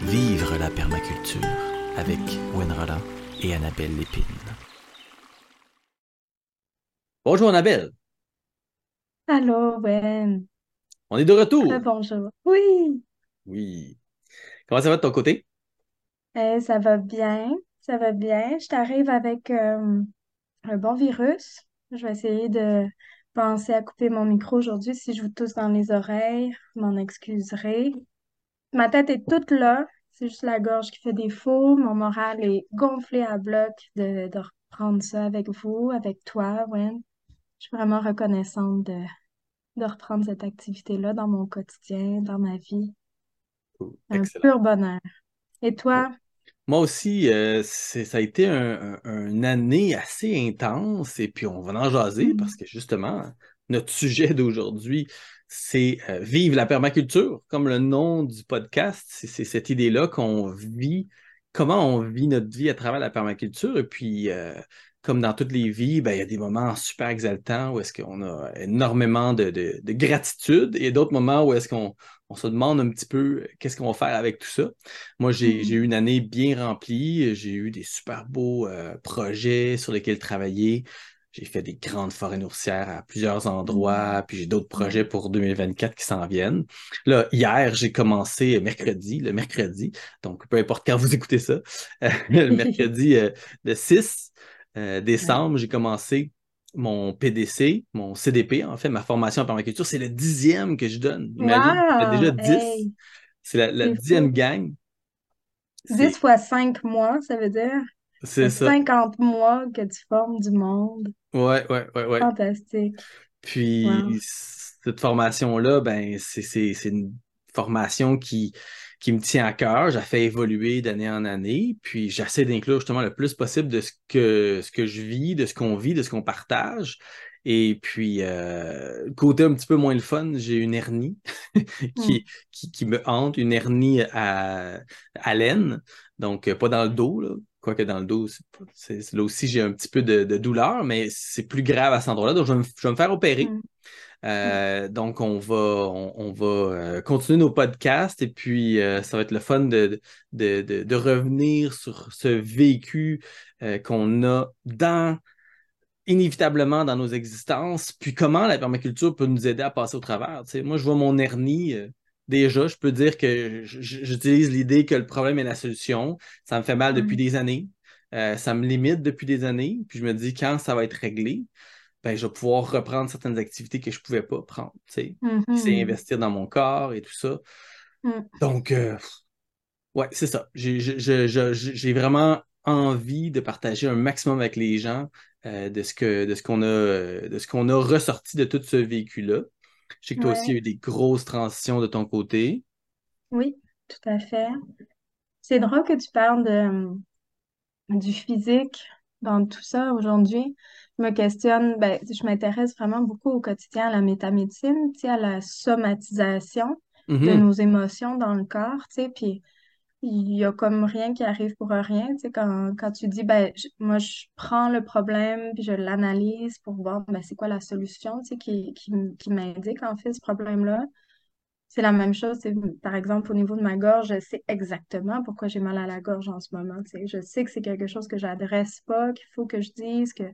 Vivre la permaculture avec Gwen Roland et Annabelle Lépine. Bonjour Annabelle. Allô, Gwen. On est de retour. bonjour. Oui. Oui. Comment ça va de ton côté? Eh, ça va bien. Ça va bien. Je t'arrive avec euh, un bon virus. Je vais essayer de penser à couper mon micro aujourd'hui. Si je vous tousse dans les oreilles, vous m'en excuserez. Ma tête est toute là. C'est juste la gorge qui fait défaut. Mon moral est gonflé à bloc de, de reprendre ça avec vous, avec toi, Gwen. Je suis vraiment reconnaissante de, de reprendre cette activité-là dans mon quotidien, dans ma vie. Un pur bonheur. Et toi? Moi aussi, euh, ça a été une année assez intense et puis on va en jaser mm. parce que justement, notre sujet d'aujourd'hui, c'est euh, Vive la permaculture, comme le nom du podcast. C'est cette idée-là qu'on vit, comment on vit notre vie à travers la permaculture et puis euh, comme dans toutes les vies, ben, il y a des moments super exaltants où est-ce qu'on a énormément de, gratitude et d'autres moments où est-ce qu'on se demande un petit peu qu'est-ce qu'on va faire avec tout ça. Moi, j'ai mm-hmm. eu une année bien remplie. J'ai eu des super beaux euh, projets sur lesquels travailler. J'ai fait des grandes forêts nourricières à plusieurs endroits, mm-hmm. puis j'ai d'autres projets pour 2024 qui s'en viennent. Là, hier, j'ai commencé mercredi, le mercredi, donc peu importe quand vous écoutez ça, le mercredi euh, le 6, euh, décembre, j'ai commencé mon PDC, mon CDP, en fait, ma formation en permaculture. C'est le dixième que je donne. Imagine, déjà dix. C'est la, dixième gang. 10 fois 5 mois, ça veut dire? C'est ça. 50 mois que tu formes du monde. Ouais, ouais, ouais, ouais. Fantastique. Puis, cette formation-là, ben, c'est une formation qui, qui me tient à cœur. J'ai fait évoluer d'année en année, puis j'essaie d'inclure justement le plus possible de ce que, ce que je vis, de ce qu'on vit, de ce qu'on partage. Et puis, euh, côté un petit peu moins le fun, j'ai une hernie qui, hmm. qui, me hante, une hernie à, à laine, donc pas dans le dos, là. Quoique dans le dos, c'est, là aussi j'ai un petit peu de, douleur, mais c'est plus grave à cet endroit-là. Donc, je vais me, faire opérer. Hmm. Euh, donc, on va, on, va euh, continuer nos podcasts et puis euh, ça va être le fun de, de, revenir sur ce vécu qu'on a dans inévitablement dans nos existences, puis comment la permaculture peut nous aider à passer au travers. moi, je vois mon hernie. Déjà, je peux dire que j'utilise l'idée que le problème est la solution. Ça me fait mal depuis mmh. des années. ça me limite depuis des années. Puis je me dis, quand ça va être réglé, ben, je vais pouvoir reprendre certaines activités que je ne pouvais pas prendre. C'est mm-hmm. investir dans mon corps et tout ça. Mm. Donc, euh, ouais, c'est ça. J'ai vraiment envie de partager un maximum avec les gens euh, de ce que de ce qu'on a de ce qu'on a ressorti de tout ce véhicule-là. Je sais que toi aussi, il y a eu des grosses transitions de ton côté. Oui, tout à fait. C'est drôle que tu parles de, du physique dans tout ça aujourd'hui je me questionne, ben, je m'intéresse vraiment beaucoup au quotidien à la métamédecine, à la somatisation de mm-hmm. nos émotions dans le corps, puis il y a comme rien qui arrive pour rien, tu sais, quand, quand tu dis, ben, moi, je prends le problème, puis je l'analyse pour voir, ben, c'est quoi la solution, tu sais, qui, qui, qui m'indique, en fait, ce problème-là. C'est la même chose, par exemple, au niveau de ma gorge, je sais exactement pourquoi j'ai mal à la gorge en ce moment, tu sais. Je sais que c'est quelque chose que j'adresse pas, qu'il faut que je dise, que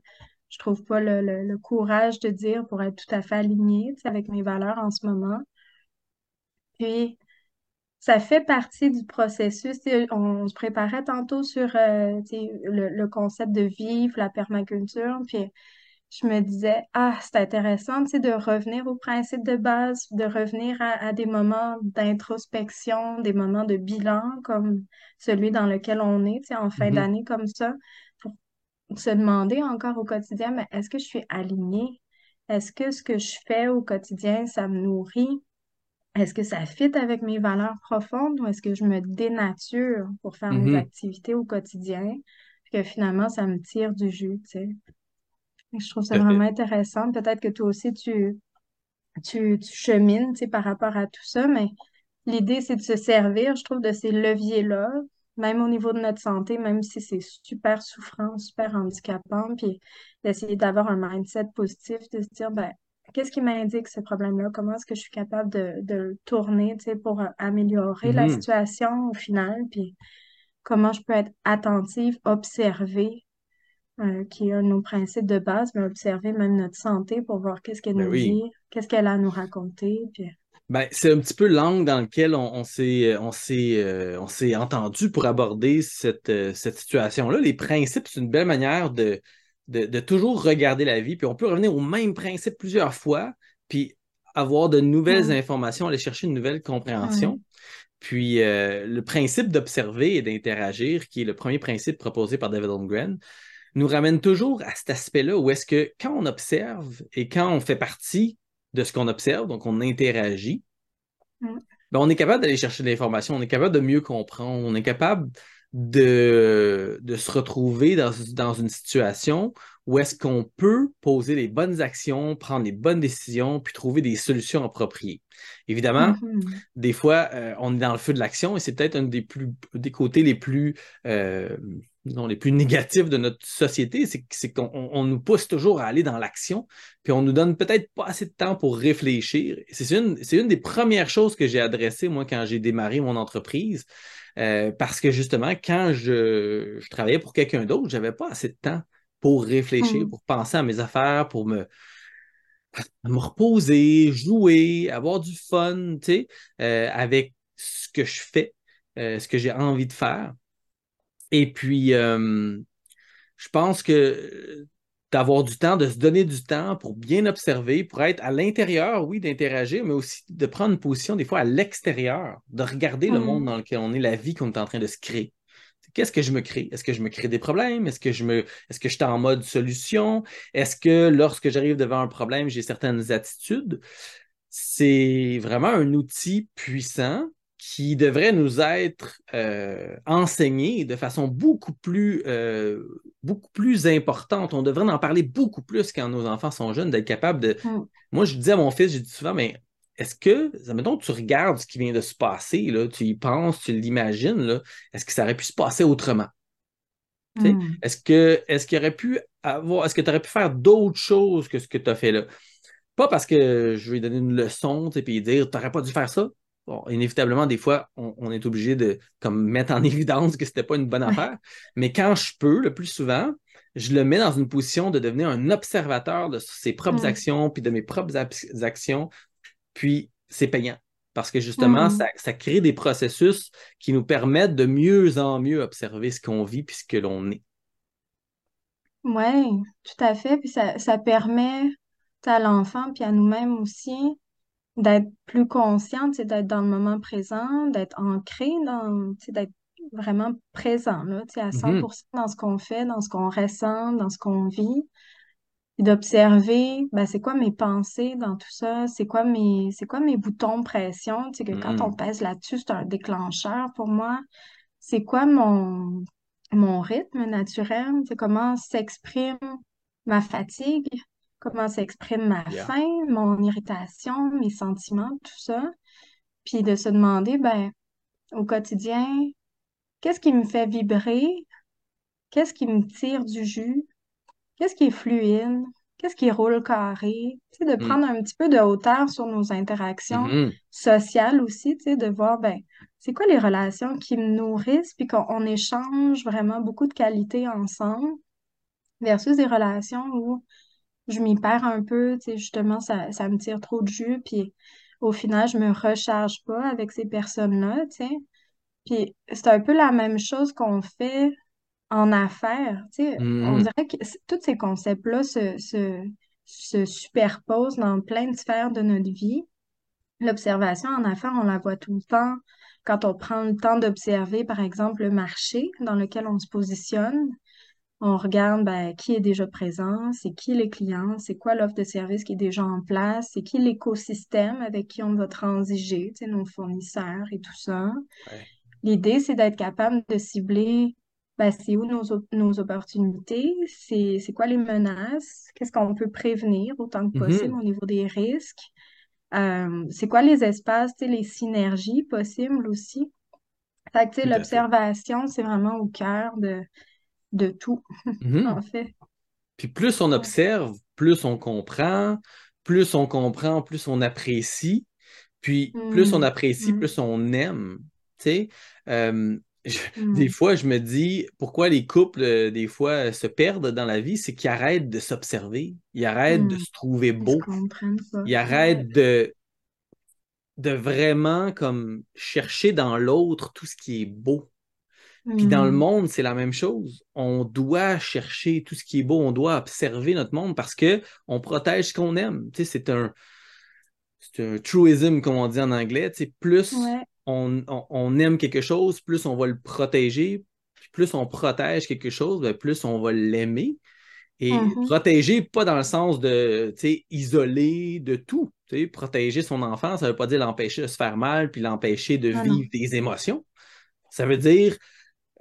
je trouve pas le, courage de dire pour être tout à fait alignée avec mes valeurs en ce moment. Puis, ça fait partie du processus. On, se préparait tantôt sur euh, le, concept de vivre, la permaculture. Puis, je me disais, ah, c'est intéressant de revenir aux principes de base, de revenir à des moments d'introspection, des moments de bilan comme celui dans lequel on est en fin mm-hmm. d'année comme ça se demander encore au quotidien, mais est-ce que je suis alignée? Est-ce que ce que je fais au quotidien, ça me nourrit? Est-ce que ça fit avec mes valeurs profondes ou est-ce que je me dénature pour faire mes mm-hmm. activités au quotidien? que finalement, ça me tire du jus, tu sais. Je trouve ça vraiment intéressant. Peut-être que toi aussi, tu, tu, tu chemines, tu sais, par rapport à tout ça, mais l'idée, c'est de se servir, je trouve, de ces leviers-là même au niveau de notre santé, même si c'est super souffrant, super handicapant, puis d'essayer d'avoir un mindset positif, de se dire, ben, qu'est-ce qui m'indique ce problème-là? Comment est-ce que je suis capable de, de le tourner, pour améliorer la Mhm. situation au final? Puis comment je peux être attentive, observer, euh, qui est un de nos principes de base, mais observer même notre santé pour voir qu'est-ce qu'elle Ben nous oui. dit, qu'est-ce qu'elle a à nous raconter. Puis, Ben, c'est un petit peu l'angle dans lequel on, on s'est on s'est euh, on s'est entendu pour aborder cette, euh, cette situation-là. Les principes, c'est une belle manière de, de, de toujours regarder la vie. Puis on peut revenir au même principe plusieurs fois, puis avoir de nouvelles informations, aller chercher une nouvelle compréhension. Puis euh, le principe d'observer et d'interagir, qui est le premier principe proposé par David Holmgren, nous ramène toujours à cet aspect-là où est-ce que quand on observe et quand on fait partie de ce qu'on observe, donc on interagit, ben, on est capable d'aller chercher de l'information, on est capable de mieux comprendre, on est capable de, de se retrouver dans, dans une situation où est-ce qu'on peut poser les bonnes actions, prendre les bonnes décisions, puis trouver des solutions appropriées. Évidemment, Mhm. des fois, euh, on est dans le feu de l'action et c'est peut-être un des, plus, des côtés les plus, euh, disons, les plus négatifs de notre société, c'est, c'est qu'on on nous pousse toujours à aller dans l'action, puis on nous donne peut-être pas assez de temps pour réfléchir. C'est une, c'est une des premières choses que j'ai adressées, moi, quand j'ai démarré mon entreprise, euh, parce que justement, quand je, je travaillais pour quelqu'un d'autre, j'avais pas assez de temps pour réfléchir, Mm. pour penser à mes affaires, pour me, me reposer, jouer, avoir du fun, tu sais, euh, avec ce que je fais, euh, ce que j'ai envie de faire. Et puis, je pense que d'avoir du temps, de se donner du temps pour bien observer, pour être à l'intérieur, oui, d'interagir, mais aussi de prendre une position des fois à l'extérieur, de regarder le monde Mm. dans lequel on est, la vie qu'on est en train de se créer. Qu'est-ce que je me crée? Est-ce que je me crée des problèmes? Est-ce que je me, est-ce que je suis en mode solution? Est-ce que lorsque j'arrive devant un problème, j'ai certaines attitudes? C'est vraiment un outil puissant qui devrait nous être euh, enseigné de façon beaucoup plus, euh, beaucoup plus importante. On devrait en parler beaucoup plus quand nos enfants sont jeunes, d'être capable de. Mm. Moi, je dis à mon fils, je dis souvent, mais est-ce que, mettons, tu regardes ce qui vient de se passer, là, tu y penses, tu l'imagines, est-ce que ça aurait pu se passer autrement? Mm. Est-ce que, est-ce qu'il aurait pu avoir, est-ce que tu aurais pu faire d'autres choses que ce que tu as fait là? Pas parce que je vais lui donner une leçon, lui dire, tu n'aurais pas dû faire ça. Bon, inévitablement, des fois, on, on est obligé de comme, mettre en évidence que c'était pas une bonne affaire. Mais quand je peux, le plus souvent, je le mets dans une position de devenir un observateur de ses propres Mm. actions, puis de mes propres actions, puis c'est payant. Parce que justement, ça, Mm. ça crée des processus qui nous permettent de mieux en mieux observer ce qu'on vit puis ce que l'on est. Ouais, tout à fait. Puis ça, ça permet à l'enfant puis à nous-mêmes aussi d'être plus consciente, c'est d'être dans le moment présent, d'être ancré d'être vraiment présent, là, à Mhm, 100% dans ce qu'on fait, dans ce qu'on ressent, dans ce qu'on vit, et d'observer, ben, c'est quoi mes pensées dans tout ça, c'est quoi mes, c'est quoi mes boutons de pression, tu que quand on mhm, pèse là-dessus, c'est un déclencheur pour moi. C'est quoi mon, mon rythme naturel, tu sais, comment s'exprime ma fatigue, comment s'exprime ma yeah. faim, mon irritation, mes sentiments, tout ça. Puis de se demander, ben, au quotidien, qu'est-ce qui me fait vibrer? Qu'est-ce qui me tire du jus? Qu'est-ce qui est fluide? Qu'est-ce qui roule carré? Tu sais, de Mm, prendre un petit peu de hauteur sur nos interactions mhm, sociales aussi, tu sais, de voir, ben, c'est quoi les relations qui me nourrissent, puis qu'on on échange vraiment beaucoup de qualités ensemble, versus des relations où je m'y perds un peu, tu sais, justement, ça, ça me tire trop de jus, puis au final, je me recharge pas avec ces personnes-là, tu sais. Puis c'est un peu la même chose qu'on fait en affaires, tu sais. On mhm. dirait que tous ces concepts-là se, se, se superposent dans plein de sphères de notre vie. L'observation en affaires, on la voit tout le temps. Quand on prend le temps d'observer, par exemple, le marché dans lequel on se positionne, on regarde ben, qui est déjà présent, c'est qui les clients, c'est quoi l'offre de service qui est déjà en place, c'est qui l'écosystème avec qui on va transiger, nos fournisseurs et tout ça. Ouais. L'idée, c'est d'être capable de cibler ben, c'est où nos, op- nos opportunités, c'est quoi les menaces, qu'est-ce qu'on peut prévenir autant que possible Mhm, au niveau des risques, euh, c'est quoi les espaces, les synergies possibles aussi. Fait que, l'observation, c'est vraiment au cœur de, de tout, Mhm. en fait. Puis plus on observe, plus on comprend, plus on comprend, plus on apprécie. Puis plus on Hmm. apprécie, Ouais. plus on aime. Tu sais, Euh, je- des fois, je me dis pourquoi les couples, euh, des fois, euh, se perdent dans la vie, c'est qu'ils arrêtent de s'observer, ils arrêtent de se trouver pas. ils arrêtent de, de vraiment comme chercher dans l'autre tout ce qui est beau. Puis dans le Hmm. monde, c'est la même chose. On doit chercher tout ce qui est beau, on doit observer notre monde parce que on protège ce qu'on aime. Tu sais, c'est un, c'est un truism, comme on dit en anglais. Tu sais, plus Ouais. on, on- on aime quelque chose, plus on va le protéger. Puis plus on protège quelque chose, ben, plus on va l'aimer. Et Mhm. protéger, pas dans le sens de tu sais, isoler de tout. Tu sais, protéger son enfant, ça ne veut pas dire l'empêcher de se faire mal puis l'empêcher de Ah non. vivre des émotions. Ça veut dire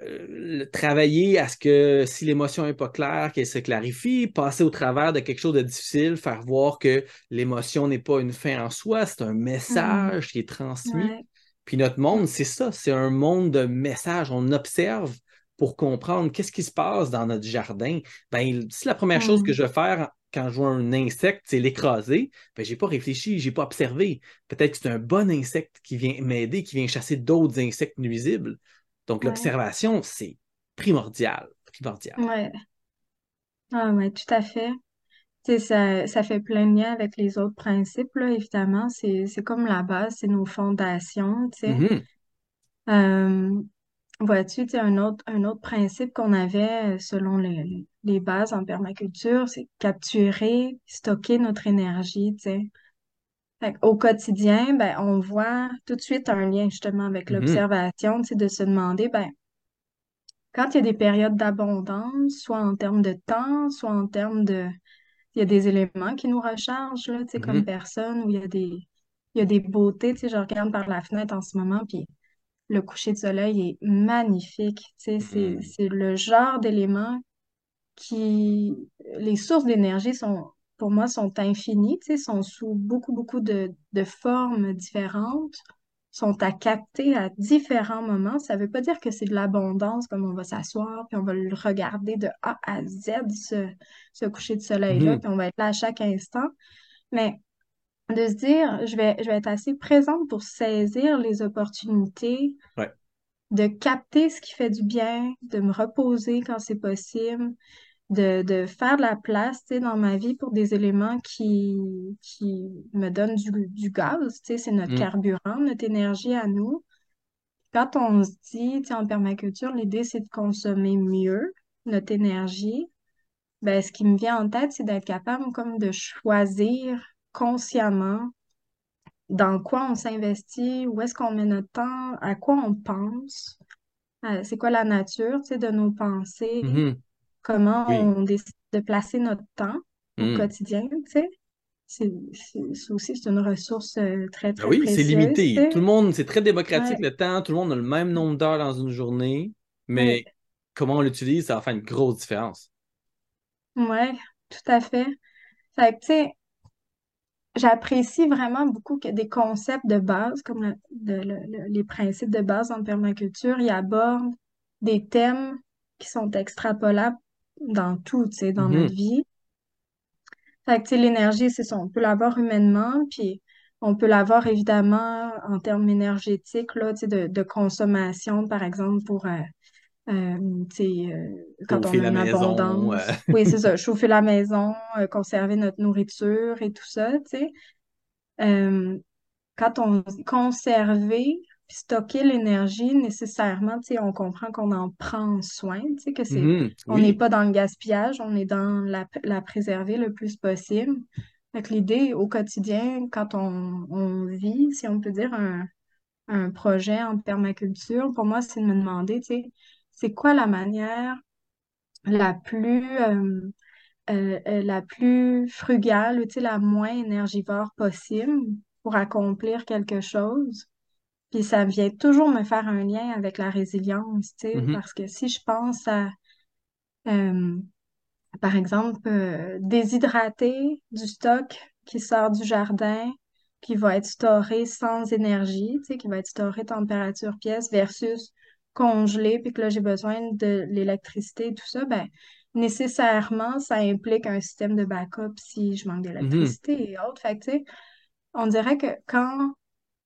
euh, le- travailler à ce que si l'émotion n'est pas claire, qu'elle se clarifie, passer au travers de quelque chose de difficile, faire voir que l'émotion n'est pas une fin en soi, c'est un Hmm. message qui est transmis. Ouais. Puis notre monde, c'est ça, c'est un monde de messages. On observe pour comprendre qu'est-ce qui se passe dans notre jardin. Ben, si la première chose que Hmm. je vais faire quand je vois un insecte, c'est l'écraser, ben, j'ai pas réfléchi, j'ai pas observé. Peut-être que c'est un bon insecte qui vient m'aider, qui vient chasser d'autres insectes nuisibles. Donc, Ouais. l'observation, c'est primordial. Primordial. Ouais. Ah ouais, tout à fait. Tu sais, ça, ça fait plein de liens avec les autres principes, là, évidemment. C'est, comme la base, c'est nos fondations, tu sais. Euh, vois-tu, tu sais, un autre, un autre principe qu'on avait selon les, les bases en permaculture, c'est capturer, stocker notre énergie, tu sais. Au quotidien, ben, on voit tout de suite un lien justement avec Mhm. l'observation, de se demander, ben, quand il y a des périodes d'abondance, soit en termes de temps, soit en termes de il y a des éléments qui nous rechargent, là, comme Mhm. personne, où il y a des, il y a des beautés, je regarde par la fenêtre en ce moment, puis le coucher de soleil est magnifique, Mhm. c'est le genre d'éléments qui, les sources d'énergie sont, pour moi, sont infinies, tu sais, sont sous beaucoup, beaucoup de, de formes différentes, sont à capter à différents moments. Ça veut pas dire que c'est de l'abondance, comme on va s'asseoir, puis on va le regarder de A à Z, ce, ce coucher de soleil-là, Mhm. puis on va être là à chaque instant. Mais de se dire, je vais, je vais être assez présente pour saisir les opportunités, Ouais. de capter ce qui fait du bien, de me reposer quand c'est possible, de, de faire de la place, dans ma vie pour des éléments qui, qui me donnent du, du gaz, c'est notre Mhm. carburant, notre énergie à nous. Quand on se dit, en permaculture, l'idée, c'est de consommer mieux notre énergie, ben, ce qui me vient en tête, c'est d'être capable comme de choisir consciemment dans quoi on s'investit, où est-ce qu'on met notre temps, à quoi on pense, euh, c'est quoi la nature, de nos pensées, Mhm. Comment Oui. on décide de placer notre temps au Mhm. quotidien, tu sais? C'est, aussi, c'est une ressource euh, très, Ben très oui, c'est précieuse, limité. Tout le monde, c'est très démocratique Ouais, le temps. Tout le monde a le même nombre d'heures dans une journée, ouais, mais comment on l'utilise, ça va faire une grosse différence. ouais, tout à fait. Fait que, tu sais, j'apprécie vraiment beaucoup que des concepts de base, comme le- de- le- le- les principes de base en permaculture, ils abordent des thèmes qui sont extrapolables dans tout, tu sais, dans notre Mhm. vie. Fait que, tu sais, l'énergie, c'est ça, on peut l'avoir humainement, puis on peut l'avoir évidemment en termes énergétiques, là, tu sais, de, de consommation, par exemple, pour, euh, euh, tu sais, euh, quand on a une maison. abondance. Oui, c'est ça, chauffer la maison, conserver notre nourriture et tout ça, tu sais. Quand on conserver puis stocker l'énergie, nécessairement, tu sais, on comprend qu'on en prend soin, tu sais, que c'est, mhm. on n'est Oui. pas dans le gaspillage, on est dans la, la préserver le plus possible. Fait l'idée au quotidien, quand on, on vit, si on peut dire, un, un projet en permaculture, pour moi, c'est de me demander, tu sais, c'est quoi la manière la plus, euh, euh, euh, la plus frugale, ou, tu sais, la moins énergivore possible pour accomplir quelque chose? Puis ça vient toujours me faire un lien avec la résilience, tu sais, Mhm. parce que si je pense à, euh, par exemple, euh, déshydrater du stock qui sort du jardin, qui va être storé sans énergie, tu sais, qui va être storé température pièce versus congelé, puis que là j'ai besoin de l'électricité et tout ça, ben nécessairement, ça implique un système de backup si je manque Mhm, d'électricité et autres. Fait que, tu sais, on dirait que quand,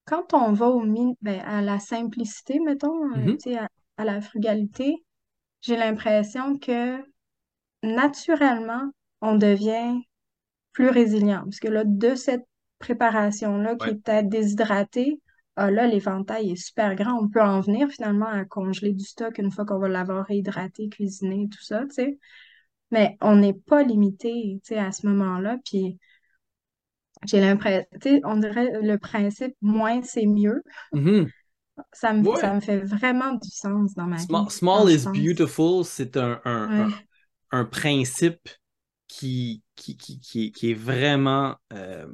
quand on va au min- ben, à la simplicité, mettons, euh, mhm. sais, à, à la frugalité, j'ai l'impression que naturellement, on devient plus résilient. Parce que là, de cette préparation-là qui Ouais. est peut-être déshydratée, ah là, l'éventail est super grand. On peut en venir finalement à congeler du stock une fois qu'on va l'avoir réhydraté, cuisiné, tout ça, tu sais. Mais on n'est pas limité, tu sais, à ce moment-là. Puis j'ai l'impression, tu sais, on dirait le principe moins c'est mieux. Mhm. Ça me, ça me fait vraiment du sens dans ma Small, vie small is beautiful, c'est un, un, un, Ouais. un principe qui, qui, qui, qui est, qui est vraiment euh,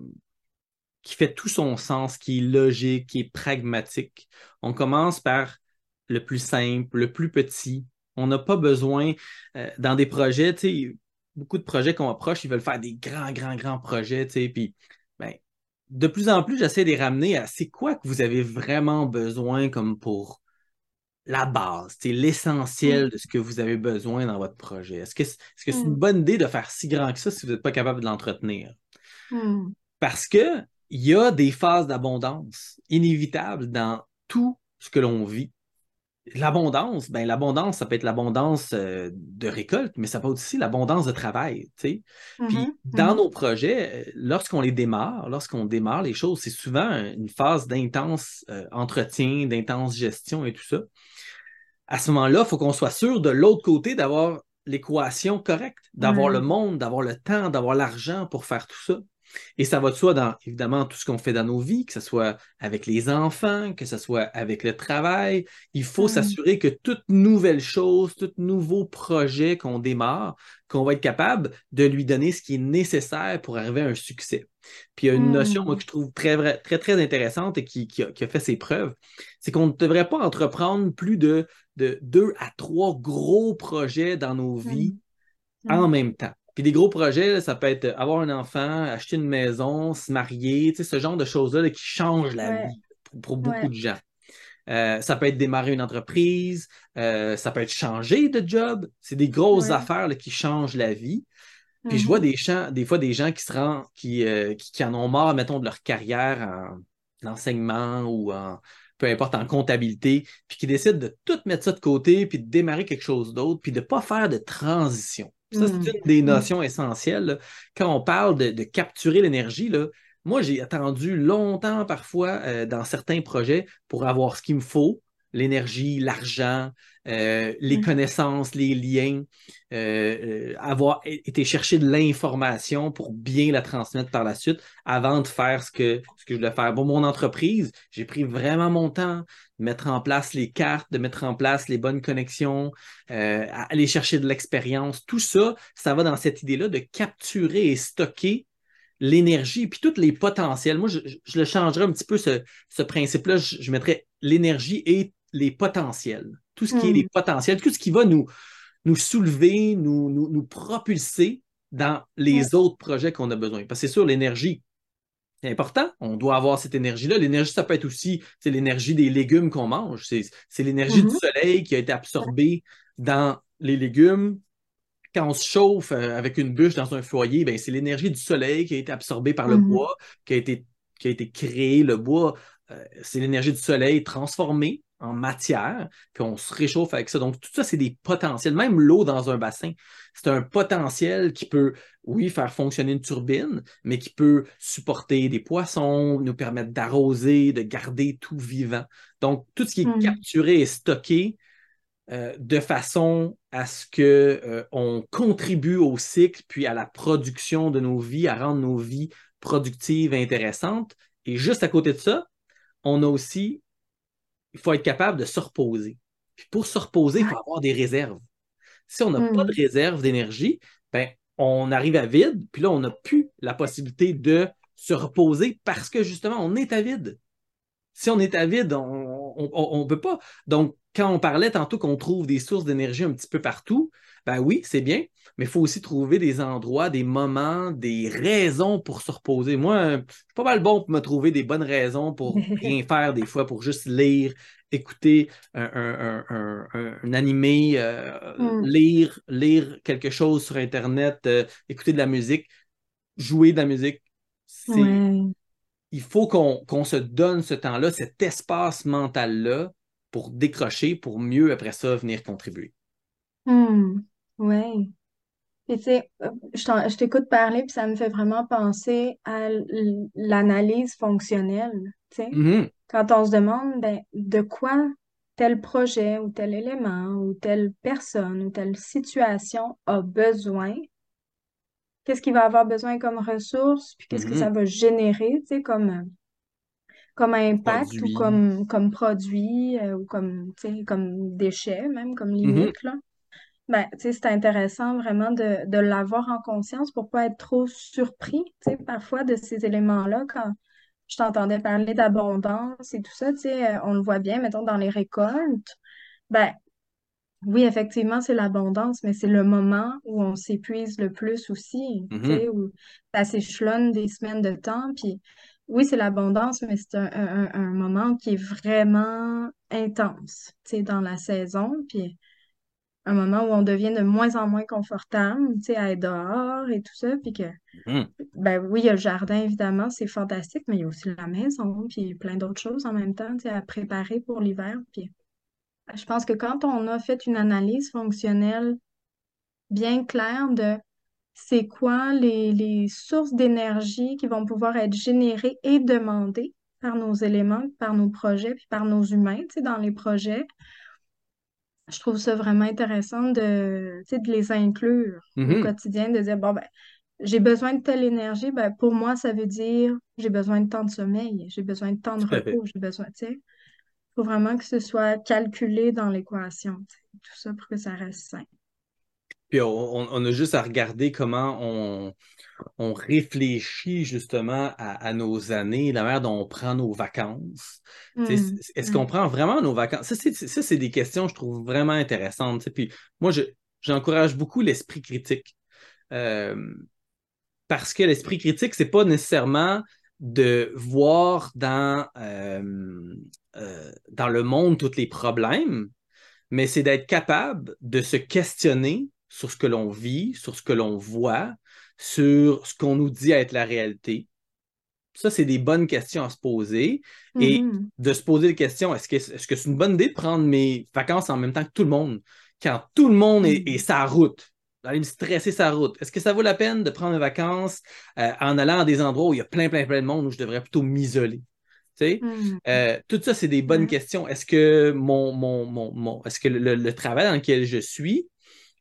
qui fait tout son sens, qui est logique, qui est pragmatique. On commence par le plus simple, le plus petit. On n'a pas besoin, euh, dans des projets, tu sais, beaucoup de projets qu'on approche, ils veulent faire des grands, grands, grands projets, tu sais, puis de plus en plus, j'essaie de les ramener à c'est quoi que vous avez vraiment besoin comme pour la base, c'est Mm. l'essentiel de ce que vous avez besoin dans votre projet. Est-ce que c'est -ce c'est une Mm. bonne idée de faire si grand que ça si vous n'êtes pas capable de l'entretenir? Mm. Parce que il y a des phases d'abondance inévitables dans tout ce que l'on vit. L'abondance, ben l'abondance, ça peut être l'abondance euh, de récolte, mais ça peut être aussi l'abondance de travail. Puis Mhm. dans Mhm. nos projets, euh, lorsqu'on les démarre, lorsqu'on démarre les choses, c'est souvent une phase d'intense euh, entretien, d'intense gestion et tout ça. À ce moment-là, il faut qu'on soit sûr de l'autre côté d'avoir l'équation correcte, d'avoir le Ouais. monde, d'avoir le temps, d'avoir l'argent pour faire tout ça. Et ça va de soi dans, évidemment, tout ce qu'on fait dans nos vies, que ce soit avec les enfants, que ce soit avec le travail. Il faut Mm. s'assurer que toute nouvelle chose, tout nouveau projet qu'on démarre, qu'on va être capable de lui donner ce qui est nécessaire pour arriver à un succès. Puis il y a une notion, moi, que Mm. je trouve très, très, très intéressante et qui, qui a, qui a fait ses preuves, c'est qu'on ne devrait pas entreprendre plus de, de deux à trois gros projets dans nos vies Mm. en Mm. même temps. Puis des gros projets, là, ça peut être avoir un enfant, acheter une maison, se marier, tu sais, ce genre de choses-là là, qui changent la Ouais. vie pour, pour beaucoup Ouais. de gens. Euh, ça peut être démarrer une entreprise, euh, ça peut être changer de job. C'est des grosses Ouais. affaires là, qui changent la vie. Puis je vois Mhm. des, gens, des fois des gens qui se rendent, qui, euh, qui, qui en ont marre, mettons, de leur carrière en enseignement ou en peu importe en comptabilité, puis qui décident de tout mettre ça de côté, puis de démarrer quelque chose d'autre, puis de ne pas faire de transition. Ça, c'est Mm. une des notions essentielles. là. Quand on parle de, de capturer l'énergie, moi, j'ai attendu longtemps parfois euh, dans certains projets pour avoir ce qu'il me faut, l'énergie, l'argent, euh, les Mm. connaissances, les liens, euh, euh, avoir été chercher de l'information pour bien la transmettre par la suite avant de faire ce que, ce que je voulais faire. Pour mon entreprise, j'ai pris vraiment mon temps de mettre en place les cartes, de mettre en place les bonnes connexions, aller chercher de l'expérience. Tout ça, ça va dans cette idée-là de capturer et stocker l'énergie, puis tous les potentiels. Moi, je, je le changerais un petit peu, ce, ce principe-là. Je, je mettrais l'énergie et les potentiels. Tout ce qui est les Mm. potentiels, tout ce qui va nous, nous soulever, nous, nous, nous propulser dans les autres projets qu'on a besoin. Parce que c'est sûr, l'énergie, c'est important. On doit avoir cette énergie-là. L'énergie, ça peut être aussi c'est l'énergie des légumes qu'on mange. C'est, c'est l'énergie du Mhm. soleil qui a été absorbée dans les légumes. Quand on se chauffe euh, avec une bûche dans un foyer, ben, c'est l'énergie du soleil qui a été absorbée par le Mhm. bois, qui a été, qui a été créé. Le bois, euh, c'est l'énergie du soleil transformée en matière, puis on se réchauffe avec ça. Donc, tout ça, c'est des potentiels. Même l'eau dans un bassin, c'est un potentiel qui peut, oui, faire fonctionner une turbine, mais qui peut supporter des poissons, nous permettre d'arroser, de garder tout vivant. Donc, tout ce qui est Mm. capturé et stocké euh, de façon à ce que euh, on contribue au cycle puis à la production de nos vies, à rendre nos vies productives et intéressantes. Et juste à côté de ça, on a aussi, il faut être capable de se reposer. Puis pour se reposer, il faut avoir des réserves. Si on n'a pas de Mm. réserve d'énergie, ben, on arrive à vide, puis là, on n'a plus la possibilité de se reposer parce que justement, on est à vide. Si on est à vide, on ne peut pas. Donc, quand on parlait tantôt qu'on trouve des sources d'énergie un petit peu partout, ben oui, c'est bien, mais il faut aussi trouver des endroits, des moments, des raisons pour se reposer. Moi, je suis pas mal bon pour me trouver des bonnes raisons pour rien faire des fois, pour juste lire, écouter un, animé, euh, Mm. lire, lire quelque chose sur Internet, euh, écouter de la musique, jouer de la musique. Ouais. il faut qu'on se donne ce temps-là, cet espace mental-là pour décrocher, pour mieux après ça venir contribuer. Hmm. Ouais. Puis tu sais, euh, je t'en- je t'écoute parler, puis ça me fait vraiment penser à l- l'analyse fonctionnelle. Tu sais, Mhm, quand on se demande ben, de quoi tel projet ou tel élément ou telle personne ou telle situation a besoin, qu'est-ce qu'il va avoir besoin comme ressource, puis qu'est-ce que ça mhm. va générer, tu sais, comme, comme impact ou Produit. comme, comme produit euh, ou comme, tu sais, comme déchet, même comme Mhm, limite, là. Ben, c'est intéressant vraiment de, de l'avoir en conscience pour pas être trop surpris, parfois de ces éléments-là quand je t'entendais parler d'abondance et tout ça, euh, on le voit bien, mettons, dans les récoltes. Ben, oui, effectivement, c'est l'abondance, mais c'est le moment où on s'épuise le plus aussi, mhm, sais, où ça s'échelonne des semaines de temps. Puis oui, c'est l'abondance, mais c'est un, un- un- moment qui est vraiment intense, dans la saison. Puis un moment où on devient de moins en moins confortable, tu sais, à être dehors et tout ça. Puis que, mhm. ben oui, il y a le jardin, évidemment, c'est fantastique, mais il y a aussi la maison, puis plein d'autres choses en même temps, tu sais, à préparer pour l'hiver. Puis je pense que quand on a fait une analyse fonctionnelle bien claire de c'est quoi les, les sources d'énergie qui vont pouvoir être générées et demandées par nos éléments, par nos projets, puis par nos humains, tu sais, dans les projets, je trouve ça vraiment intéressant de, de les inclure au Mhm, quotidien, de dire, bon, ben, j'ai besoin de telle énergie, ben, pour moi, ça veut dire j'ai besoin de temps de sommeil, j'ai besoin de temps de repos, j'ai besoin, tu sais, faut vraiment que ce soit calculé dans l'équation, tout ça pour que ça reste sain. Puis on, a juste à regarder comment on, on réfléchit justement à, à nos années, la manière dont on prend nos vacances. Hum, Est-ce qu'on hum, prend vraiment nos vacances? Ça, c'est des questions que je trouve vraiment intéressantes. Puis moi, je, j'encourage beaucoup l'esprit critique. Euh, parce que l'esprit critique, c'est pas nécessairement de voir dans, euh, euh, dans le monde tous les problèmes, mais c'est d'être capable de se questionner sur ce que l'on vit, sur ce que l'on voit, sur ce qu'on nous dit être la réalité. Ça, c'est des bonnes questions à se poser et mhm, de se poser des questions. Est-ce que c'est une bonne idée de prendre mes vacances en même temps que tout le monde? Quand tout le monde est, est hum, sa route? D'aller me stresser sa route. Est-ce que ça vaut la peine de prendre mes vacances euh, en allant à des endroits où il y a plein, plein, plein de monde où je devrais plutôt m'isoler? Hum, Euh, tout ça, c'est des bonnes questions. Est-ce que mon, mon, mon, mon- est-ce que le, le travail dans lequel je suis,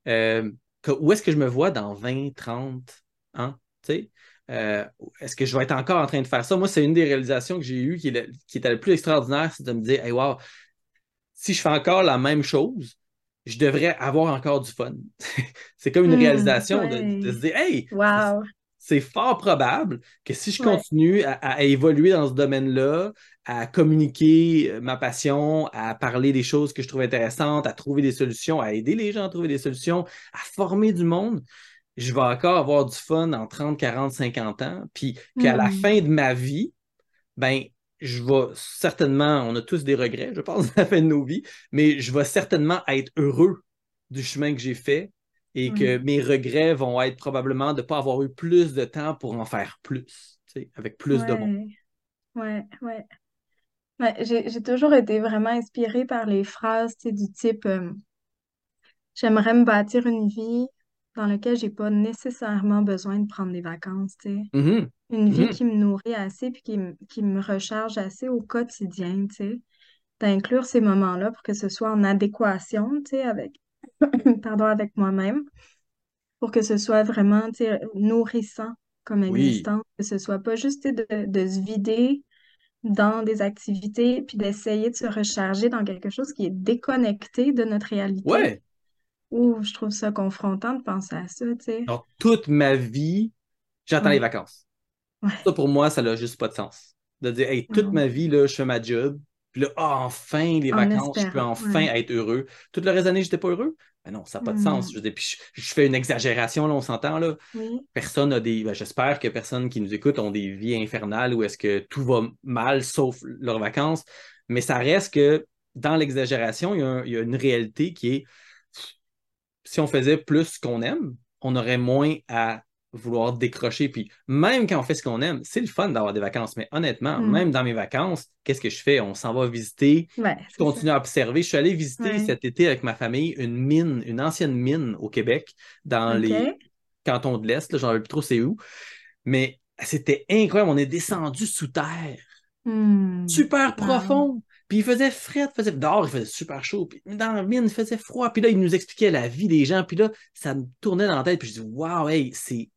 euh, que- où est-ce que je me vois dans 20, 30 ans? Euh, est-ce que je vais être encore en train de faire ça? Moi, c'est une des réalisations que j'ai eues qui, est le- qui était le plus extraordinaire, c'est de me dire, hey, wow, si je fais encore la même chose, je devrais avoir encore du fun. c'est comme une hum, réalisation de, de se dire, hey, c'est wow, c'est fort probable que si je ouais, continue à, à évoluer dans ce domaine-là, à communiquer euh, ma passion, à parler des choses que je trouve intéressantes, à trouver des solutions, à aider les gens à trouver des solutions, à former du monde, je vais encore avoir du fun en 30, 40, 50 ans, puis qu'à la hum, fin de ma vie, ben, je vais certainement, on a tous des regrets, je pense, à la fin de nos vies, mais je vais certainement être heureux du chemin que j'ai fait et que ouais, mes regrets vont être probablement de ne pas avoir eu plus de temps pour en faire plus, tu sais, avec plus de monde. ouais, ouais, ouais. J'ai, j'ai toujours été vraiment inspirée par les phrases, tu sais, du type euh, j'aimerais me bâtir une vie dans laquelle j'ai pas nécessairement besoin de prendre des vacances, tu sais. Mhm, Une vie mhm. qui me nourrit assez puis qui, me- qui me recharge assez au quotidien, tu sais. D'inclure ces moments-là pour que ce soit en adéquation, tu sais, avec, pardon, avec moi-même, pour que ce soit vraiment, tu sais, nourrissant comme Oui, existence, que ce soit pas juste, tu sais, de, de se vider dans des activités, puis d'essayer de se recharger dans quelque chose qui est déconnecté de notre réalité. ouais. Ouh, je trouve ça confrontant de penser à ça, tu sais. Alors, toute ma vie, j'attends les Ouais, vacances. Ça, pour moi, ça n'a juste pas de sens. De dire, hey, toute non. ma vie, là, je fais ma job. Puis là, ah, enfin, les En vacances, je peux enfin ouais. être heureux. Toute le reste de l'année, je n'étais pas heureux. Ben non, ça n'a pas de sens. Je, veux dire, puis je, je fais une exagération, là, on s'entend, là. Oui, Personne a des. ben, J'espère que personne qui nous écoute ont des vies infernales où est-ce que tout va mal sauf leurs vacances. Mais ça reste que dans l'exagération, il, y a une réalité qui est si on faisait plus ce qu'on aime, on aurait moins à vouloir décrocher. Puis même quand on fait ce qu'on aime, c'est le fun d'avoir des vacances. Mais honnêtement, mm. même dans mes vacances, qu'est-ce que je fais? On s'en va visiter, je continue à observer. Je suis allé visiter cet été avec ma famille une mine, une ancienne mine au Québec, dans les cantons de l'Est. J'en sais plus trop c'est où. Mais c'était incroyable. On est descendu sous terre. Hmm. Super profond. Puis il faisait frais, faisait dehors, il faisait super chaud. Puis dans la mine, il faisait froid. Puis là, il nous expliquait la vie des gens. Puis là, ça me tournait dans la tête. Puis je dis, waouh, hey, c'est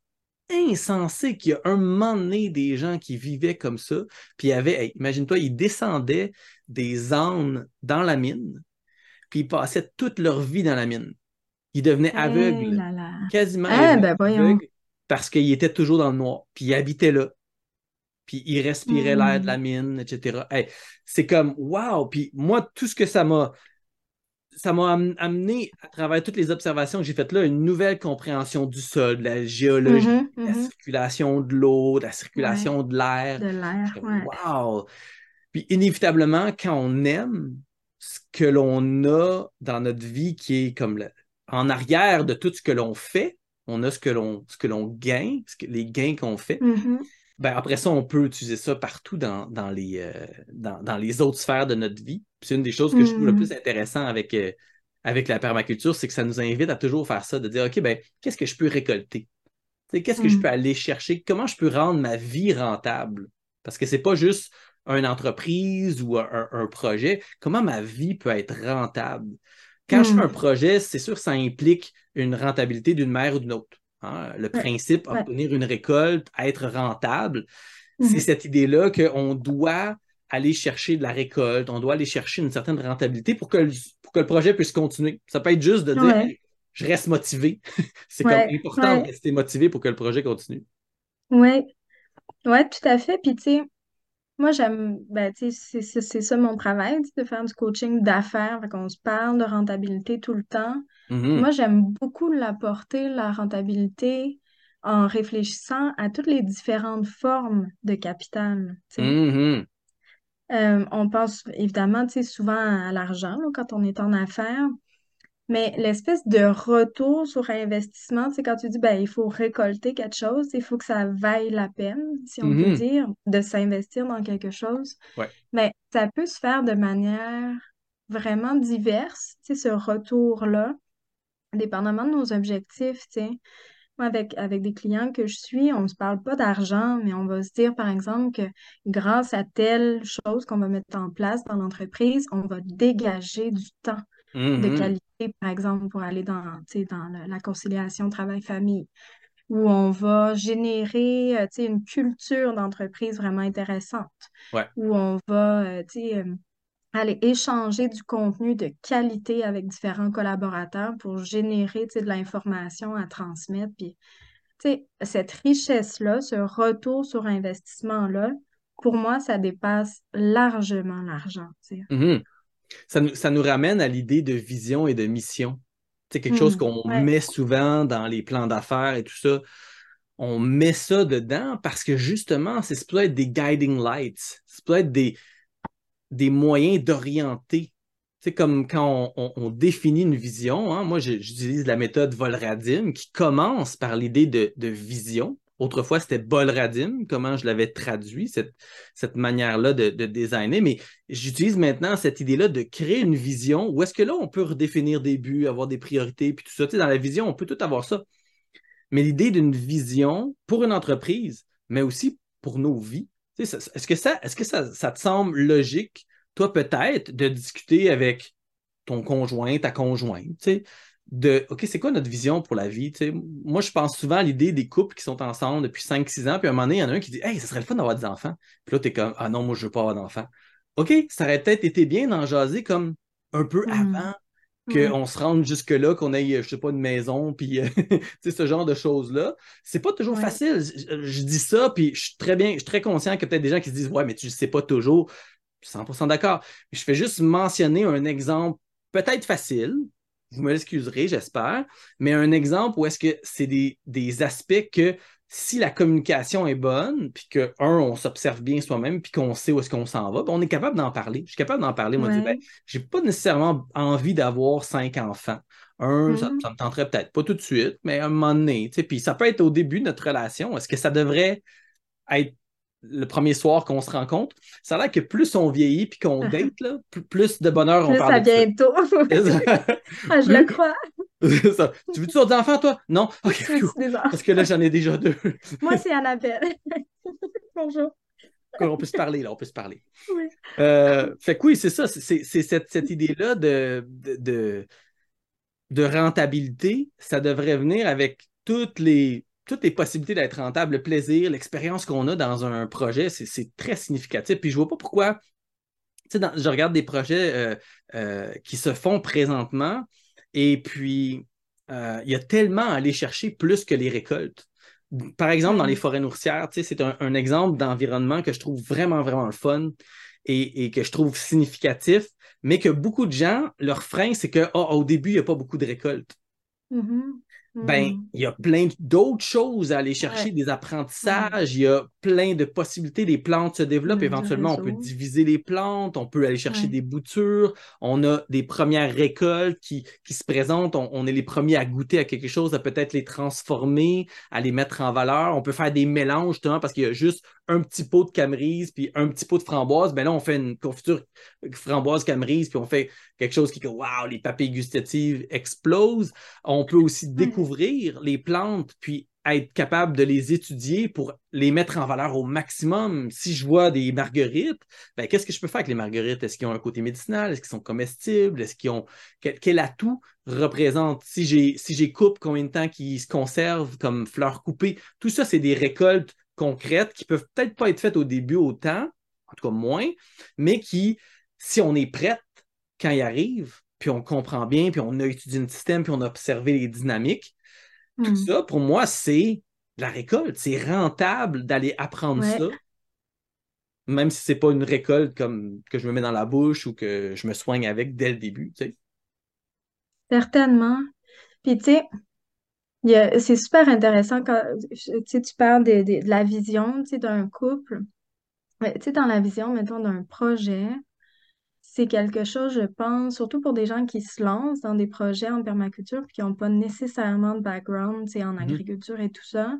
insensé qu'il y a un moment donné des gens qui vivaient comme ça. Puis il y avait, imagine-toi, ils descendaient des ânes dans la mine. Puis ils passaient toute leur vie dans la mine. Ils devenaient aveugles. Quasiment eh, ben, aveugles parce qu'ils étaient toujours dans le noir. Puis ils habitaient là puis il respirait l'air de la mm. mine, etc. c'est comme wow! Puis moi, tout ce que ça m'a ça m'a amené à travers toutes les observations que j'ai faites là, une nouvelle compréhension du sol, de la géologie, mm-hmm, de la mm-hmm. circulation de l'eau, de la circulation de l'air. De l'air, Wow! Puis inévitablement, quand on aime ce que l'on a dans notre vie qui est comme en arrière de tout ce que l'on fait, on a ce que l'on ce que l'on gagne, ce que, les gains qu'on fait. Mm-hmm. Ben, après ça, on peut utiliser ça partout dans, les, euh, dans, les autres sphères de notre vie. C'est une des choses que je trouve le mm. plus intéressant avec, euh, avec la permaculture, c'est que ça nous invite à toujours faire ça, de dire, OK, ben, qu'est-ce que je peux récolter? Qu'est-ce que je mm. peux aller chercher? Comment je peux rendre ma vie rentable? Parce que c'est pas juste une entreprise ou un, projet. Comment ma vie peut être rentable? Quand je fais un mm. projet, c'est sûr que ça implique une rentabilité d'une mère ou d'une autre. Hein, le principe, obtenir une récolte, être rentable, c'est mhm. cette idée-là qu'on doit aller chercher de la récolte, on doit aller chercher une certaine rentabilité pour que le, que le projet puisse continuer. Ça peut être juste de dire je reste motivé. c'est comme important de rester motivé pour que le projet continue. Oui, ouais, tout à fait. Puis tu sais, moi j'aime, ben, c'est ça mon travail, de faire du coaching d'affaires. On se parle de rentabilité tout le temps. Mm-hmm. Moi, j'aime beaucoup l'apporter, la rentabilité, en réfléchissant à toutes les différentes formes de capital. Mm-hmm. Euh, on pense évidemment souvent à l'argent quand on est en affaires, mais l'espèce de retour sur investissement, c'est quand tu dis ben, il faut récolter quelque chose, il faut que ça vaille la peine, si on peut mm-hmm. dire, de s'investir dans quelque chose. Mais ça peut se faire de manière vraiment diverse, ce retour-là dépendamment de nos objectifs, tu sais. Moi, avec, avec des clients que je suis, on ne se parle pas d'argent, mais on va se dire, par exemple, que grâce à telle chose qu'on va mettre en place dans l'entreprise, on va dégager du temps de mm-hmm. qualité, par exemple, pour aller dans, dans la, conciliation travail-famille, où on va générer, euh, une culture d'entreprise vraiment intéressante, où on va, aller échanger du contenu de qualité avec différents collaborateurs pour générer de l'information à transmettre. Puis, cette richesse-là, ce retour sur investissement-là, pour moi, ça dépasse largement l'argent. Mm-hmm. ça, nous, ça, nous, ramène à l'idée de vision et de mission. C'est quelque chose mm, qu'on met souvent dans les plans d'affaires et tout ça. On met ça dedans parce que justement, c'est peut être des guiding lights. Ça peut être des, des moyens d'orienter. C'est comme quand on, définit une vision. Hein. Moi, j'utilise la méthode Volradim qui commence par l'idée de, vision. Autrefois, c'était Bolradim, comment je l'avais traduit, cette, cette manière-là de, designer. Mais j'utilise maintenant cette idée-là de créer une vision où est-ce que là, on peut redéfinir des buts, avoir des priorités, puis tout ça. dans la vision, on peut tout avoir ça. Mais l'idée d'une vision pour une entreprise, mais aussi pour nos vies, est-ce que, ça, est-ce que ça, te semble logique, toi peut-être, de discuter avec ton conjoint, ta conjointe, de OK, c'est quoi notre vision pour la vie? Moi, je pense souvent à l'idée des couples qui sont ensemble depuis 5-6 ans, puis à un moment donné, il y en a un qui dit Hey, ça serait le fun d'avoir des enfants. Puis là, tu es comme Ah non, moi, je veux pas avoir d'enfants. OK, ça aurait peut-être été bien d'en jaser comme un peu mmh. avant qu'on se rende jusque-là, qu'on ait, je sais pas, une maison, puis euh, ce genre de choses-là. C'est pas toujours facile. Je, dis ça, puis je suis très bien, je suis très conscient qu'il y a peut-être des gens qui se disent Ouais, mais tu ne sais pas toujours. Je suis 100% d'accord. Je fais juste mentionner un exemple peut-être facile. Vous me l'excuserez, j'espère, mais un exemple où est-ce que c'est des, des aspects que si la communication est bonne, puis que, un, on s'observe bien soi-même, puis qu'on sait où est-ce qu'on s'en va, ben, on est capable d'en parler. Je suis capable d'en parler. Moi, je dis, ben, j'ai pas nécessairement envie d'avoir cinq enfants. Un, ça, mm-hmm. me tenterait peut-être pas tout de suite, mais à un moment donné, puis ça peut être au début de notre relation. Est-ce que ça devrait être le premier soir qu'on se rencontre, ça a l'air que plus on vieillit puis qu'on date, là, plus de bonheur on parle. Ça bientôt. ah, je le crois. ça. Tu veux-tu d'autres enfants, toi? Non? OK. Parce que là, j'en ai déjà deux. Moi, c'est Annabelle. Bonjour. On peut se parler, là, on peut se parler. Oui. Euh, fait que oui, c'est ça, c'est cette, cette idée-là de, de, de, rentabilité, ça devrait venir avec toutes les, toutes les possibilités d'être rentable, le plaisir, l'expérience qu'on a dans un projet, c'est très significatif. Puis je vois pas pourquoi. Tu sais, je regarde des projets euh, euh, qui se font présentement, et puis euh, il y a tellement à aller chercher plus que les récoltes. Par exemple, dans les forêts nourricières, c'est un, exemple d'environnement que je trouve vraiment, vraiment le fun et, que je trouve significatif, mais que beaucoup de gens, leur frein, c'est que oh, au début, il n'y a pas beaucoup de récoltes. Mm-hmm ben, hmm. il y a plein d'autres choses à aller chercher, des apprentissages, il y a plein de possibilités. Les plantes se développent, éventuellement, on peut diviser les plantes, on peut aller chercher des boutures, on a des premières récoltes qui, qui se présentent, on, est les premiers à goûter à quelque chose, à peut-être les transformer, à les mettre en valeur. On peut faire des mélanges, justement, parce qu'il y a juste un petit pot de camerise puis un petit pot de framboise. Ben là, on fait une confiture framboise camerise, puis on fait quelque chose qui, waouh, les papilles gustatives explosent. On peut aussi découvrir les plantes, puis être capable de les étudier pour les mettre en valeur au maximum. Si je vois des marguerites, ben, qu'est-ce que je peux faire avec les marguerites? Est-ce qu'ils ont un côté médicinal? Est-ce qu'ils sont comestibles? Est-ce qu'ils ont. Quel, atout représente? Si j'ai si coupe, combien de temps qu'ils se conservent comme fleurs coupées? Tout ça, c'est des récoltes concrètes qui peuvent peut-être pas être faites au début autant, en tout cas moins, mais qui, si on est prête quand ils arrivent, puis on comprend bien, puis on a étudié un système, puis on a observé les dynamiques. Tout hmm. ça, pour moi, c'est la récolte. C'est rentable d'aller apprendre ça, même si c'est pas une récolte comme que je me mets dans la bouche ou que je me soigne avec dès le début. Certainement. Puis, tu sais, c'est super intéressant quand tu parles de, de la vision d'un couple. Tu sais, dans la vision, mettons, d'un projet, c'est quelque chose, je pense, surtout pour des gens qui se lancent dans des projets en permaculture et qui n'ont pas nécessairement de background en mm-hmm. agriculture et tout ça.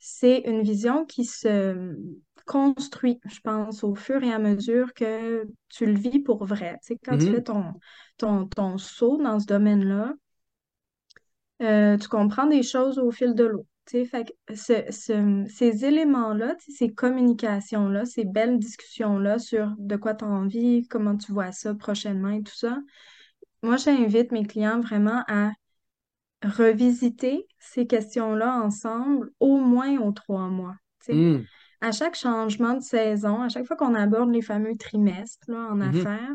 C'est une vision qui se construit, je pense, au fur et à mesure que tu le vis pour vrai. quand tu mm-hmm. fais ton, ton, ton saut dans ce domaine-là, euh, tu comprends des choses au fil de l'eau. Fait ces éléments-là, ces communications-là, ces belles discussions-là sur de quoi tu as envie, comment tu vois ça prochainement et tout ça, moi, j'invite mes clients vraiment à revisiter ces questions-là ensemble au moins aux trois mois. Mmh. À chaque changement de saison, à chaque fois qu'on aborde les fameux trimestres en mmh affaires,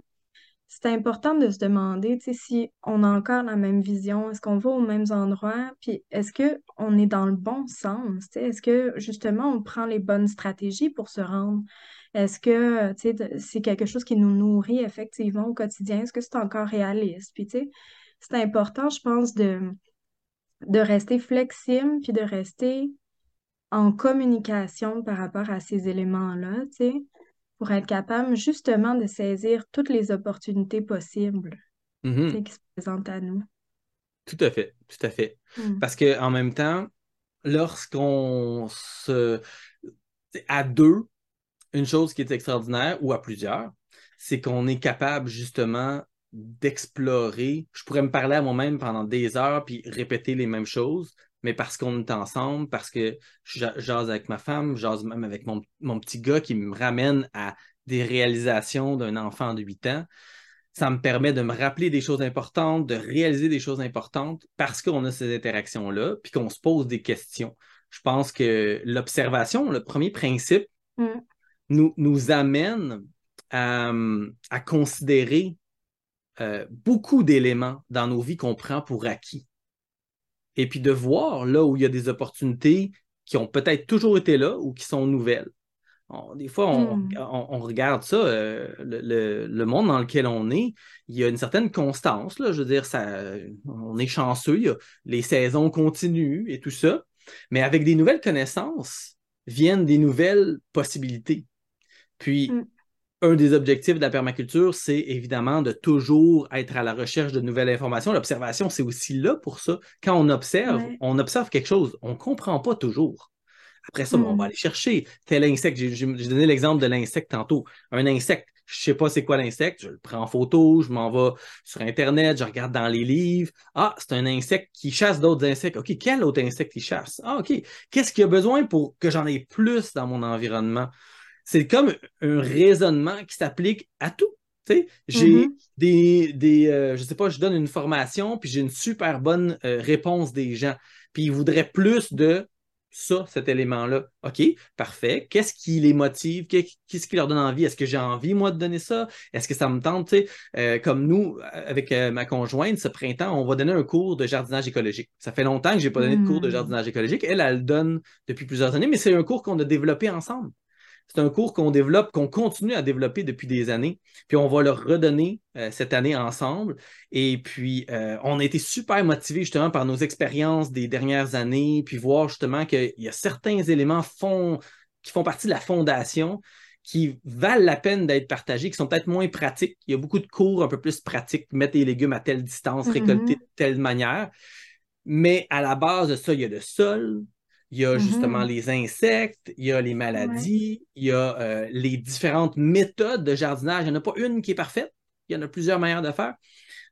c'est important de se demander si on a encore la même vision, est-ce qu'on va aux mêmes endroits, puis est-ce qu'on est dans le bon sens? Est-ce que justement on prend les bonnes stratégies pour se rendre? Est-ce que c'est quelque chose qui nous nourrit effectivement au quotidien? Est-ce que c'est encore réaliste? Puis c'est important, je pense, de, de rester flexible, puis de rester en communication par rapport à ces éléments-là, tu sais? Pour être capable justement de saisir toutes les opportunités possibles mm-hmm. qui se présentent à nous. Tout à fait, tout à fait. Mm. Parce qu'en même temps, lorsqu'on se... À deux, une chose qui est extraordinaire, ou à plusieurs, c'est qu'on est capable justement d'explorer. Je pourrais me parler à moi-même pendant des heures puis répéter les mêmes choses, mais parce qu'on est ensemble, parce que je jase avec ma femme, je jase même avec mon, petit gars qui me ramène à des réalisations d'un enfant de 8 ans. Ça me permet de me rappeler des choses importantes, de réaliser des choses importantes parce qu'on a ces interactions-là, puis qu'on se pose des questions. Je pense que l'observation, le premier principe, mm. nous, nous amène à, considérer euh, beaucoup d'éléments dans nos vies qu'on prend pour acquis et puis de voir là où il y a des opportunités qui ont peut-être toujours été là ou qui sont nouvelles. des fois, on, hmm. regarde ça, euh, le, monde dans lequel on est, il y a une certaine constance. Là, je veux dire, ça, on est chanceux, les saisons continuent et tout ça. Mais avec des nouvelles connaissances viennent des nouvelles possibilités. Puis, Mm. Un des objectifs de la permaculture, c'est évidemment de toujours être à la recherche de nouvelles informations. L'observation, c'est aussi là pour ça. Quand on observe, Ouais. on observe quelque chose, on ne comprend pas toujours. Après ça, on va Mm. aller chercher tel insecte. J'ai donné l'exemple de l'insecte tantôt. Un insecte, je ne sais pas c'est quoi l'insecte, je le prends en photo, je m'en vais sur Internet, je regarde dans les livres. Ah, c'est un insecte qui chasse d'autres insectes. OK, quel autre insecte il chasse? Ah, OK. Qu'est-ce qu'il y a besoin pour que j'en ai plus dans mon environnement? C'est comme un raisonnement qui s'applique à tout. J'ai Mhm. des, des euh, je sais pas, je donne une formation, puis j'ai une super bonne euh, réponse des gens. Puis ils voudraient plus de ça, cet élément-là. OK, parfait. Qu'est-ce qui les motive? Qu'est- Qu'est-ce qui leur donne envie? Est-ce que j'ai envie, moi, de donner ça? Est-ce que ça me tente? Euh, comme nous, avec euh, ma conjointe, ce printemps, on va donner un cours de jardinage écologique. Ça fait longtemps que je n'ai pas donné de cours de Mm. jardinage écologique. Elle, elle le donne depuis plusieurs années, mais c'est un cours qu'on a développé ensemble. C'est un cours qu'on développe, qu'on continue à développer depuis des années. Puis on va le redonner euh, cette année ensemble. Et puis, euh, on a été super motivés justement par nos expériences des dernières années, puis voir justement qu'il y a certains éléments font, qui font partie de la fondation qui valent la peine d'être partagés, qui sont peut-être moins pratiques. Il y a beaucoup de cours un peu plus pratiques, mettre les légumes à telle distance, récolter Mhm. de telle manière. Mais à la base de ça, il y a le sol, il y a Mhm. justement les insectes, il y a les maladies, il y a euh, les différentes méthodes de jardinage. Il n'y en a pas une qui est parfaite, il y en a plusieurs manières de faire.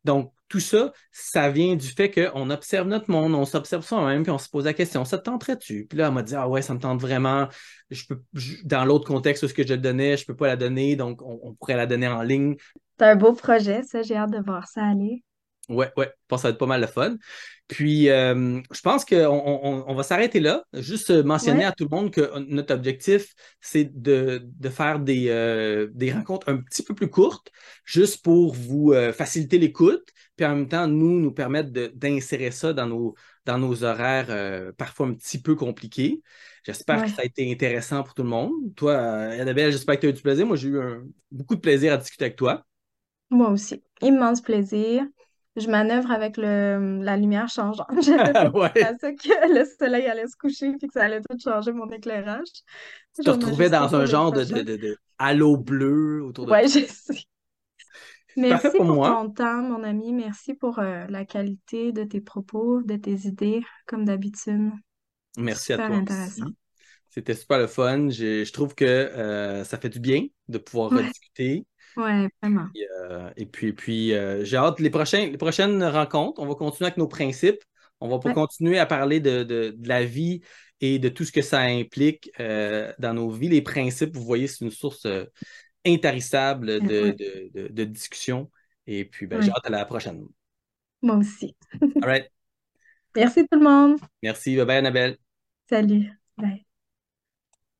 Donc, tout ça, ça vient du fait qu'on observe notre monde, on s'observe soi-même, puis on se pose la question, ça te tenterait-tu? Puis là, elle m'a dit, ah ouais, ça me tente vraiment. Je peux, je- dans l'autre contexte où ce que je te donnais, je ne peux pas la donner, donc on, on pourrait la donner en ligne. C'est un beau projet, ça. J'ai hâte de voir ça aller. Ouais, ouais, je pense que ça va être pas mal de fun. Puis, euh, je pense qu'on on, on va s'arrêter là. Juste euh, mentionner Ouais. à tout le monde que notre objectif, c'est de, de faire des, euh, des rencontres un petit peu plus courtes, juste pour vous euh, faciliter l'écoute, puis en même temps, nous, nous permettre d'insérer ça dans nos, dans nos horaires euh, parfois un petit peu compliqués. J'espère que ça a été intéressant pour tout le monde. Toi, euh, Annabelle, j'espère que tu as eu du plaisir. Moi, j'ai eu un- beaucoup de plaisir à discuter avec toi. Moi aussi. Immense plaisir. Je manœuvre avec le, la lumière changeante. J'avais pas Ouais. à ça que le soleil allait se coucher puis que ça allait tout changer mon éclairage. Tu te retrouvais dans un genre de, de, prochains. de- de halo bleu autour de Ouais, toi. je sais. Parfait Merci pour moi. ton temps, mon ami. Merci pour euh, la qualité de tes propos, de tes idées, comme d'habitude. Merci à toi intéressant. C'était super le fun. Je, je trouve que euh, ça fait du bien de pouvoir Ouais, rediscuter. Ouais, vraiment. Et, euh, et puis, puis euh, j'ai hâte les prochains, les prochaines rencontres. On va continuer avec nos principes. On va Ouais, continuer à parler de, de- de la vie et de tout ce que ça implique euh, dans nos vies. Les principes, vous voyez, c'est une source intarissable de, discussion. Et puis, ben, j'ai hâte à la prochaine. Moi aussi. All right. Merci tout le monde. Merci. Bye bye, Annabelle. Salut. Bye.